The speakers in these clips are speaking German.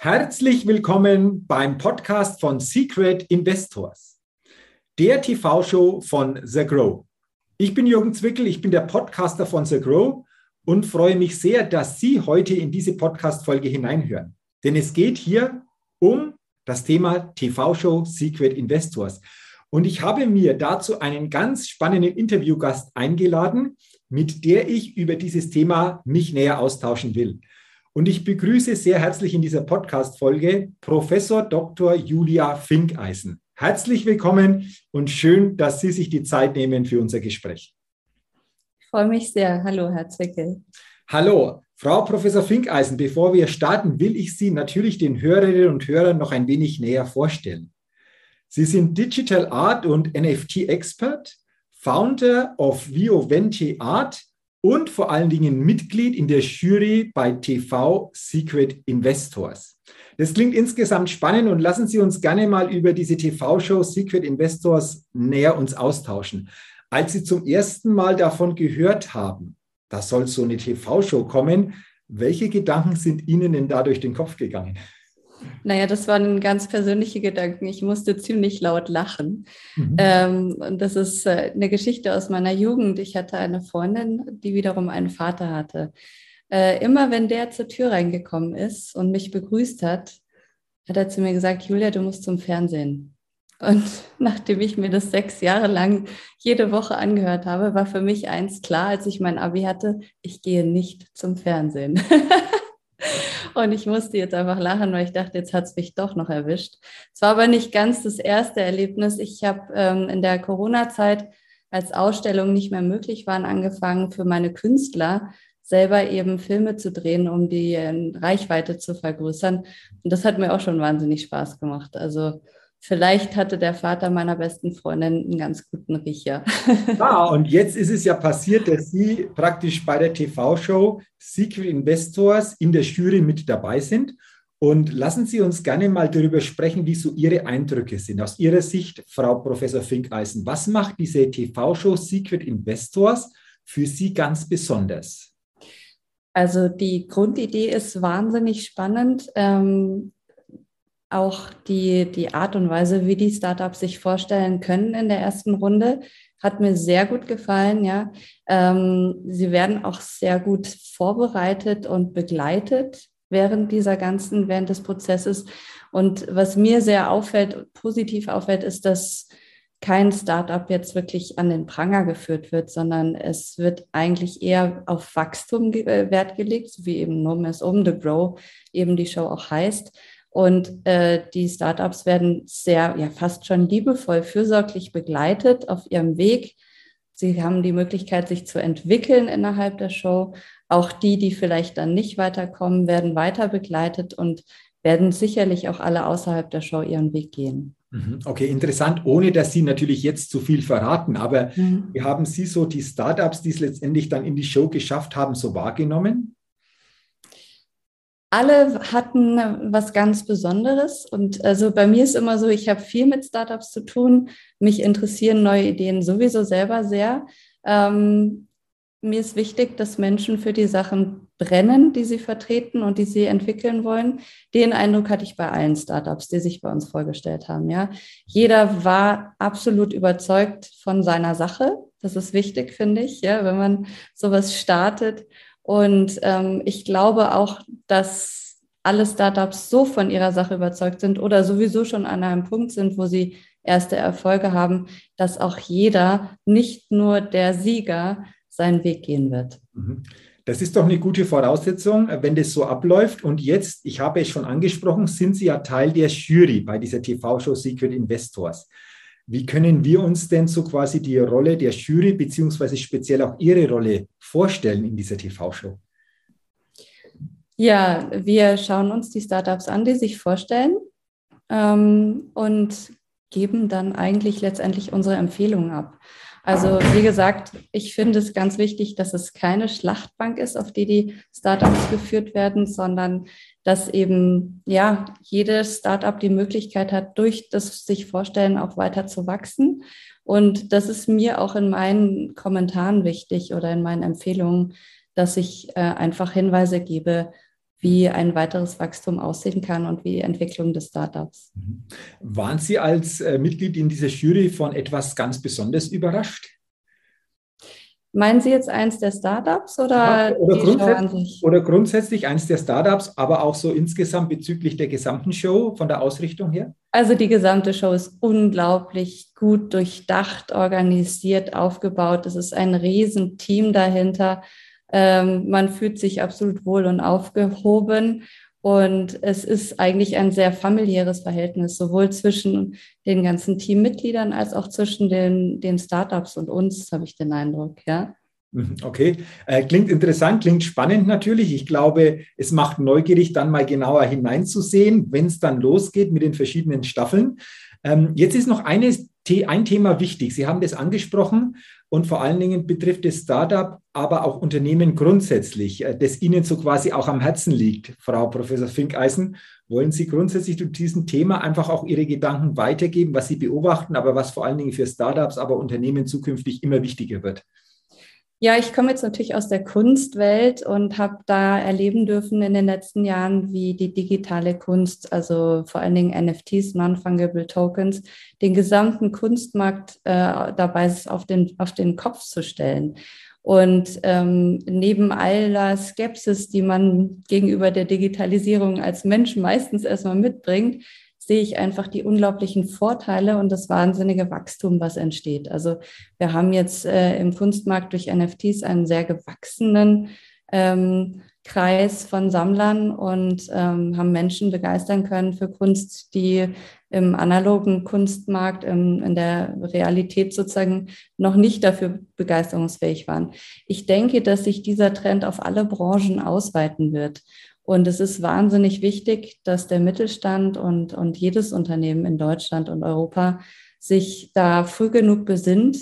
Herzlich willkommen beim Podcast von Secret Investors, der TV-Show von The Grow. Ich bin Jürgen Zwickel, ich bin der Podcaster von The Grow und freue mich sehr, dass Sie heute in diese Podcast-Folge hineinhören. Denn es geht hier um das Thema TV-Show Secret Investors. Und ich habe mir dazu einen ganz spannenden Interviewgast eingeladen, mit der ich über dieses Thema mich näher austauschen will. Und ich begrüße sehr herzlich in dieser Podcast-Folge Professor Dr. Julia Finkeisen. Herzlich willkommen und schön, dass Sie sich die Zeit nehmen für unser Gespräch. Ich freue mich sehr. Hallo, Herr Zwickel. Hallo, Frau Professor Finkeisen. Bevor wir starten, will ich Sie natürlich den Hörerinnen und Hörern noch ein wenig näher vorstellen. Sie sind Digital Art und NFT Expert, Founder of Viovente Art und vor allen Dingen Mitglied in der Jury bei TV Secret Investors. Das klingt insgesamt spannend und lassen Sie uns gerne mal über diese TV-Show Secret Investors näher uns austauschen. Als Sie zum ersten Mal davon gehört haben, da soll so eine TV-Show kommen, welche Gedanken sind Ihnen denn da durch den Kopf gegangen? Naja, das waren ganz persönliche Gedanken. Ich musste ziemlich laut lachen. Mhm. Ähm, und das ist äh, eine Geschichte aus meiner Jugend. Ich hatte eine Freundin, die wiederum einen Vater hatte. Äh, immer wenn der zur Tür reingekommen ist und mich begrüßt hat, hat er zu mir gesagt, Julia, du musst zum Fernsehen. Und nachdem ich mir das sechs Jahre lang jede Woche angehört habe, war für mich eins klar, als ich mein Abi hatte, ich gehe nicht zum Fernsehen. Und ich musste jetzt einfach lachen, weil ich dachte, jetzt hat es mich doch noch erwischt. Es war aber nicht ganz das erste Erlebnis. Ich habe ähm, in der Corona-Zeit, als Ausstellungen nicht mehr möglich waren, angefangen für meine Künstler selber eben Filme zu drehen, um die äh, Reichweite zu vergrößern. Und das hat mir auch schon wahnsinnig Spaß gemacht. Also vielleicht hatte der Vater meiner besten Freundin einen ganz guten Riecher. Ja, und jetzt ist es ja passiert, dass Sie praktisch bei der TV-Show Secret Investors in der Jury mit dabei sind. Und lassen Sie uns gerne mal darüber sprechen, wie so Ihre Eindrücke sind. Aus Ihrer Sicht, Frau Professor Finkeisen, was macht diese TV-Show Secret Investors für Sie ganz besonders? Also die Grundidee ist wahnsinnig spannend. Ähm, auch die, die Art und Weise, wie die Startups sich vorstellen können in der ersten Runde, hat mir sehr gut gefallen. Ja, ähm, sie werden auch sehr gut vorbereitet und begleitet während dieser ganzen, während des Prozesses. Und was mir sehr auffällt, positiv auffällt, ist, dass kein Startup jetzt wirklich an den Pranger geführt wird, sondern es wird eigentlich eher auf Wachstum äh, Wert gelegt, wie eben Nome is Um the Grow eben die Show auch heißt. Und äh, die Startups werden sehr, ja, fast schon liebevoll, fürsorglich begleitet auf ihrem Weg. Sie haben die Möglichkeit, sich zu entwickeln innerhalb der Show. Auch die, die vielleicht dann nicht weiterkommen, werden weiter begleitet und werden sicherlich auch alle außerhalb der Show ihren Weg gehen. Mhm. Okay, interessant, ohne dass Sie natürlich jetzt zu viel verraten, aber mhm. wie haben Sie so die Startups, die es letztendlich dann in die Show geschafft haben, so wahrgenommen? Alle hatten was ganz Besonderes. Und also bei mir ist immer so, ich habe viel mit Startups zu tun. Mich interessieren neue Ideen sowieso selber sehr. Ähm, mir ist wichtig, dass Menschen für die Sachen brennen, die sie vertreten und die sie entwickeln wollen. Den Eindruck hatte ich bei allen Startups, die sich bei uns vorgestellt haben. Ja, jeder war absolut überzeugt von seiner Sache. Das ist wichtig, finde ich, ja, wenn man sowas startet. Und ähm, ich glaube auch, dass alle Startups so von ihrer Sache überzeugt sind oder sowieso schon an einem Punkt sind, wo sie erste Erfolge haben, dass auch jeder, nicht nur der Sieger, seinen Weg gehen wird. Mhm. Das ist doch eine gute Voraussetzung, wenn das so abläuft. Und jetzt, ich habe es schon angesprochen, sind Sie ja Teil der Jury bei dieser TV-Show Secret Investors. Wie können wir uns denn so quasi die Rolle der Jury beziehungsweise speziell auch Ihre Rolle vorstellen in dieser TV-Show? Ja, wir schauen uns die Startups an, die sich vorstellen ähm, und geben dann eigentlich letztendlich unsere Empfehlungen ab. Also wie gesagt, ich finde es ganz wichtig, dass es keine Schlachtbank ist, auf die die Startups geführt werden, sondern dass eben ja jedes Startup die Möglichkeit hat, durch das sich vorstellen auch weiter zu wachsen. Und das ist mir auch in meinen Kommentaren wichtig oder in meinen Empfehlungen, dass ich äh, einfach Hinweise gebe, wie ein weiteres Wachstum aussehen kann und wie die Entwicklung des Startups. Mhm. Waren Sie als äh, Mitglied in dieser Jury von etwas ganz besonders überrascht? Meinen Sie jetzt eins der Startups oder, ja, oder, grundsätzlich, oder grundsätzlich eins der Startups, aber auch so insgesamt bezüglich der gesamten Show von der Ausrichtung her? Also die gesamte Show ist unglaublich gut durchdacht, organisiert, aufgebaut. Es ist ein Riesenteam dahinter. Ähm, man fühlt sich absolut wohl und aufgehoben. Und es ist eigentlich ein sehr familiäres Verhältnis, sowohl zwischen den ganzen Teammitgliedern als auch zwischen den, den Startups und uns, habe ich den Eindruck, ja. Mhm, okay, äh, klingt interessant, klingt spannend natürlich. Ich glaube, es macht neugierig, dann mal genauer hineinzusehen, wenn es dann losgeht mit den verschiedenen Staffeln. Ähm, jetzt ist noch eine, ein Thema wichtig. Sie haben das angesprochen und vor allen Dingen betrifft es Startup, aber auch Unternehmen grundsätzlich, äh, das Ihnen so quasi auch am Herzen liegt, Frau Professor Finkeisen. Wollen Sie grundsätzlich zu diesem Thema einfach auch Ihre Gedanken weitergeben, was Sie beobachten, aber was vor allen Dingen für Startups, aber Unternehmen zukünftig immer wichtiger wird? Ja, ich komme jetzt natürlich aus der Kunstwelt und habe da erleben dürfen in den letzten Jahren, wie die digitale Kunst, also vor allen Dingen NFTs, Non-Fungible Tokens, den gesamten Kunstmarkt äh, dabei ist, auf den, auf den Kopf zu stellen. Und ähm, neben aller Skepsis, die man gegenüber der Digitalisierung als Mensch meistens erstmal mitbringt, sehe ich einfach die unglaublichen Vorteile und das wahnsinnige Wachstum, was entsteht. Also wir haben jetzt äh, im Kunstmarkt durch NFTs einen sehr gewachsenen ähm, Kreis von Sammlern und ähm, haben Menschen begeistern können für Kunst, die im analogen Kunstmarkt, im, in der Realität sozusagen noch nicht dafür begeisterungsfähig waren. Ich denke, dass sich dieser Trend auf alle Branchen ausweiten wird. Und es ist wahnsinnig wichtig, dass der Mittelstand und, und jedes Unternehmen in Deutschland und Europa sich da früh genug besinnt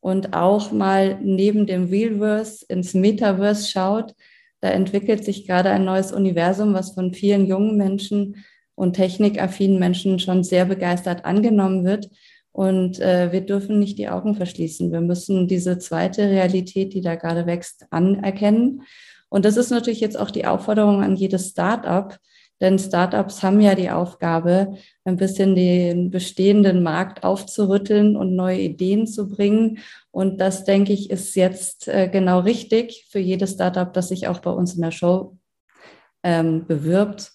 und auch mal neben dem Realverse ins Metaverse schaut. Da entwickelt sich gerade ein neues Universum, was von vielen jungen Menschen und technikaffinen Menschen schon sehr begeistert angenommen wird. Und äh, wir dürfen nicht die Augen verschließen. Wir müssen diese zweite Realität, die da gerade wächst, anerkennen und das ist natürlich jetzt auch die Aufforderung an jedes Startup, denn Startups haben ja die Aufgabe, ein bisschen den bestehenden Markt aufzurütteln und neue Ideen zu bringen. Und das, denke ich, ist jetzt äh, genau richtig für jedes Startup, das sich auch bei uns in der Show ähm, bewirbt,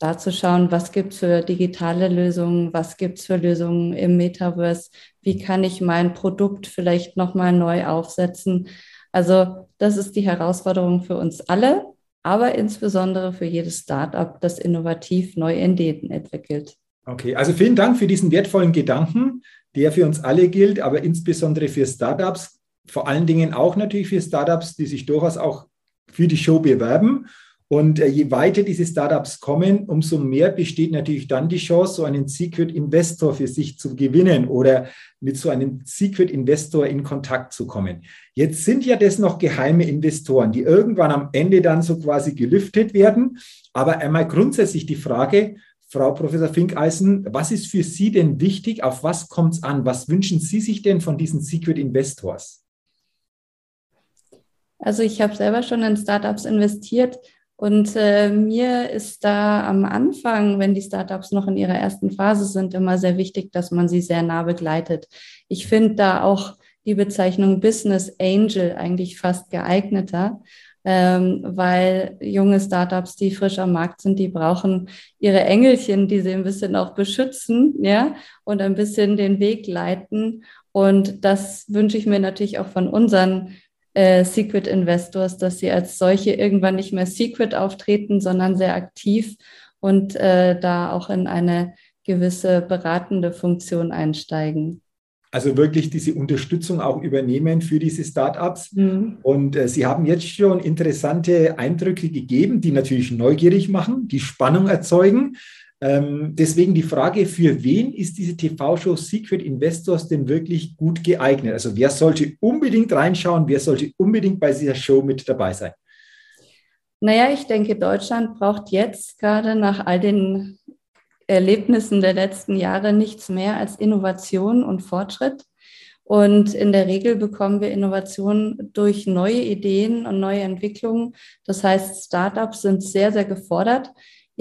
da zu schauen, was gibt es für digitale Lösungen, was gibt es für Lösungen im Metaverse, wie kann ich mein Produkt vielleicht nochmal neu aufsetzen. Also das ist die Herausforderung für uns alle, aber insbesondere für jedes Startup, das innovativ neue Ideen entwickelt. Okay, also vielen Dank für diesen wertvollen Gedanken, der für uns alle gilt, aber insbesondere für Startups, vor allen Dingen auch natürlich für Startups, die sich durchaus auch für die Show bewerben und äh, je weiter diese Startups kommen, umso mehr besteht natürlich dann die Chance, so einen Secret Investor für sich zu gewinnen oder mit so einem Secret Investor in Kontakt zu kommen. Jetzt sind ja das noch geheime Investoren, die irgendwann am Ende dann so quasi gelüftet werden. Aber einmal grundsätzlich die Frage, Frau Professor Finkeisen, was ist für Sie denn wichtig? Auf was kommt es an? Was wünschen Sie sich denn von diesen Secret Investors? Also ich habe selber schon in Startups investiert und äh, mir ist da am Anfang, wenn die Startups noch in ihrer ersten Phase sind, immer sehr wichtig, dass man sie sehr nah begleitet. Ich finde da auch die Bezeichnung Business Angel eigentlich fast geeigneter, ähm, weil junge Startups, die frisch am Markt sind, die brauchen ihre Engelchen, die sie ein bisschen auch beschützen, ja, und ein bisschen den Weg leiten. Und das wünsche ich mir natürlich auch von unseren äh, Secret Investors, dass sie als solche irgendwann nicht mehr Secret auftreten, sondern sehr aktiv und äh, da auch in eine gewisse beratende Funktion einsteigen. Also wirklich diese Unterstützung auch übernehmen für diese Startups. Mhm. Und äh, Sie haben jetzt schon interessante Eindrücke gegeben, die natürlich neugierig machen, die Spannung erzeugen. Ähm, deswegen die Frage, für wen ist diese TV-Show Secret Investors denn wirklich gut geeignet? Also wer sollte unbedingt reinschauen, wer sollte unbedingt bei dieser Show mit dabei sein? Naja, ich denke, Deutschland braucht jetzt gerade nach all den Erlebnissen der letzten Jahre nichts mehr als Innovation und Fortschritt. Und in der Regel bekommen wir Innovationen durch neue Ideen und neue Entwicklungen. Das heißt, Startups sind sehr, sehr gefordert.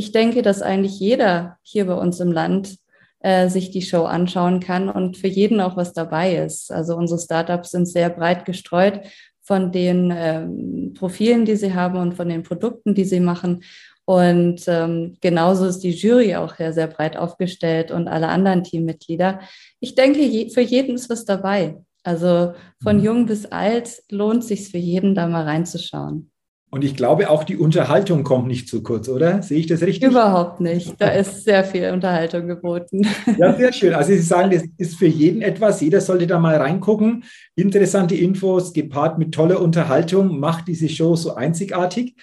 Ich denke, dass eigentlich jeder hier bei uns im Land äh, sich die Show anschauen kann und für jeden auch was dabei ist. Also unsere Startups sind sehr breit gestreut von den ähm, Profilen, die sie haben und von den Produkten, die sie machen. Und ähm, genauso ist die Jury auch sehr, sehr breit aufgestellt und alle anderen Teammitglieder. Ich denke, je, für jeden ist was dabei. Also von mhm. jung bis alt lohnt sich für jeden, da mal reinzuschauen. Und ich glaube, auch die Unterhaltung kommt nicht zu kurz, oder? Sehe ich das richtig? Überhaupt nicht. Da ist sehr viel Unterhaltung geboten. Ja, sehr schön. Also Sie sagen, das ist für jeden etwas. Jeder sollte da mal reingucken. Interessante Infos, gepaart mit toller Unterhaltung, macht diese Show so einzigartig.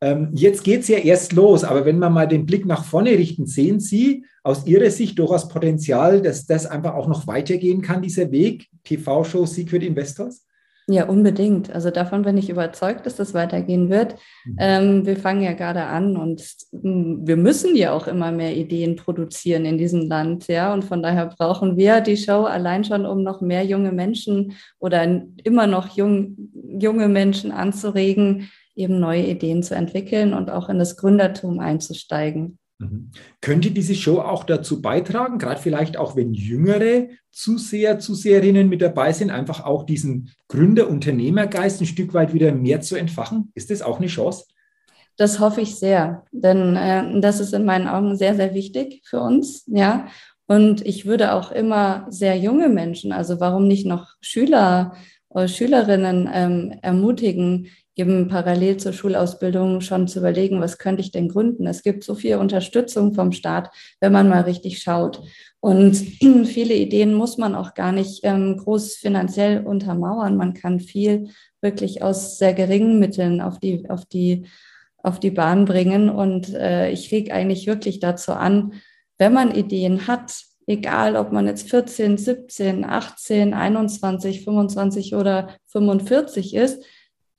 Ähm, jetzt geht es ja erst los, aber wenn wir mal den Blick nach vorne richten, sehen Sie aus Ihrer Sicht durchaus Potenzial, dass das einfach auch noch weitergehen kann, dieser Weg, TV-Show Secret Investors? Ja, unbedingt. Also davon bin ich überzeugt, dass das weitergehen wird. Mhm. Ähm, wir fangen ja gerade an und hm, wir müssen ja auch immer mehr Ideen produzieren in diesem Land, ja. Und von daher brauchen wir die Show allein schon, um noch mehr junge Menschen oder immer noch jung, junge Menschen anzuregen, eben neue Ideen zu entwickeln und auch in das Gründertum einzusteigen. Mhm. Könnte diese Show auch dazu beitragen, gerade vielleicht auch wenn jüngere Zuseher, Zuseherinnen mit dabei sind, einfach auch diesen Gründer-Unternehmergeist ein Stück weit wieder mehr zu entfachen? Ist das auch eine Chance? Das hoffe ich sehr, denn äh, das ist in meinen Augen sehr, sehr wichtig für uns, ja. Und ich würde auch immer sehr junge Menschen, also warum nicht noch Schüler oder Schülerinnen ähm, ermutigen, eben parallel zur Schulausbildung schon zu überlegen, was könnte ich denn gründen. Es gibt so viel Unterstützung vom Staat, wenn man mal richtig schaut. Und viele Ideen muss man auch gar nicht ähm, groß finanziell untermauern. Man kann viel wirklich aus sehr geringen Mitteln auf die, auf die, auf die Bahn bringen. Und äh, ich reg eigentlich wirklich dazu an, wenn man Ideen hat, egal ob man jetzt 14, 17, 18, 21, 25 oder 45 ist,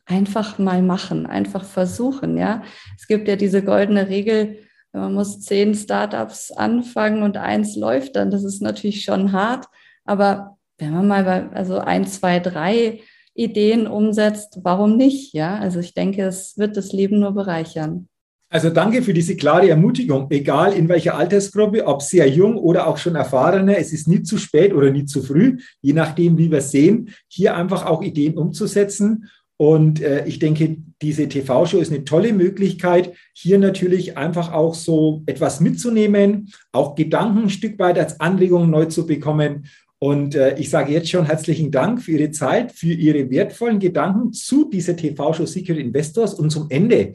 einfach mal machen, einfach versuchen, ja. Es gibt ja diese goldene Regel, man muss zehn Startups anfangen und eins läuft dann. Das ist natürlich schon hart, aber wenn man mal bei, also ein, zwei, drei Ideen umsetzt, warum nicht, ja? Also ich denke, es wird das Leben nur bereichern. Also danke für diese klare Ermutigung, egal in welcher Altersgruppe, ob sehr jung oder auch schon erfahrener, es ist nie zu spät oder nie zu früh, je nachdem, wie wir sehen, hier einfach auch Ideen umzusetzen und äh, ich denke, diese TV-Show ist eine tolle Möglichkeit, hier natürlich einfach auch so etwas mitzunehmen, auch Gedanken ein Stück weit als Anregung neu zu bekommen. Und äh, ich sage jetzt schon herzlichen Dank für Ihre Zeit, für Ihre wertvollen Gedanken zu dieser TV-Show Secret Investors. Und zum Ende,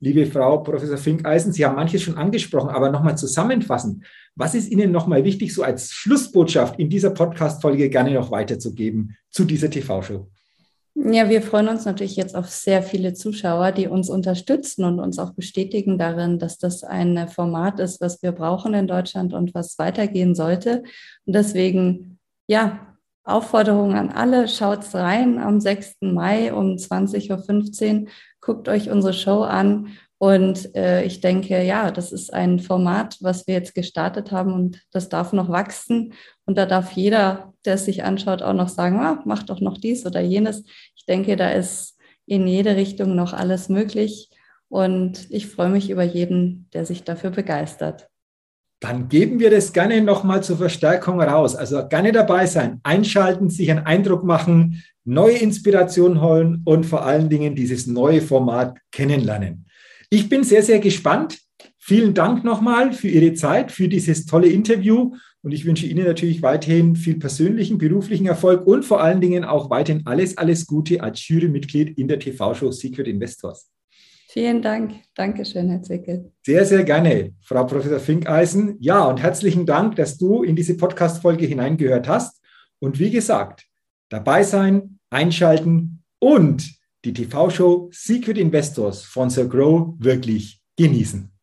liebe Frau Professor Finkeisen, Sie haben manches schon angesprochen, aber nochmal zusammenfassen. Was ist Ihnen nochmal wichtig, so als Schlussbotschaft in dieser Podcast-Folge gerne noch weiterzugeben zu dieser TV-Show? Ja, wir freuen uns natürlich jetzt auf sehr viele Zuschauer, die uns unterstützen und uns auch bestätigen darin, dass das ein Format ist, was wir brauchen in Deutschland und was weitergehen sollte. Und deswegen, ja, Aufforderung an alle, schaut's rein am 6. Mai um 20.15 Uhr, guckt euch unsere Show an und äh, ich denke, ja, das ist ein Format, was wir jetzt gestartet haben und das darf noch wachsen. Und da darf jeder, der es sich anschaut, auch noch sagen, ah, mach doch noch dies oder jenes. Ich denke, da ist in jede Richtung noch alles möglich. Und ich freue mich über jeden, der sich dafür begeistert. Dann geben wir das gerne nochmal zur Verstärkung raus. Also gerne dabei sein, einschalten, sich einen Eindruck machen, neue Inspiration holen und vor allen Dingen dieses neue Format kennenlernen. Ich bin sehr, sehr gespannt. Vielen Dank nochmal für Ihre Zeit, für dieses tolle Interview. Und ich wünsche Ihnen natürlich weiterhin viel persönlichen, beruflichen Erfolg und vor allen Dingen auch weiterhin alles, alles Gute als Jurymitglied in der TV-Show Secret Investors. Vielen Dank. Dankeschön, Herr Zickel. Sehr, sehr gerne, Frau Professor Finkeisen. Ja, und herzlichen Dank, dass du in diese Podcast-Folge hineingehört hast. Und wie gesagt, dabei sein, einschalten und die TV-Show Secret Investors von Sir Grow wirklich genießen.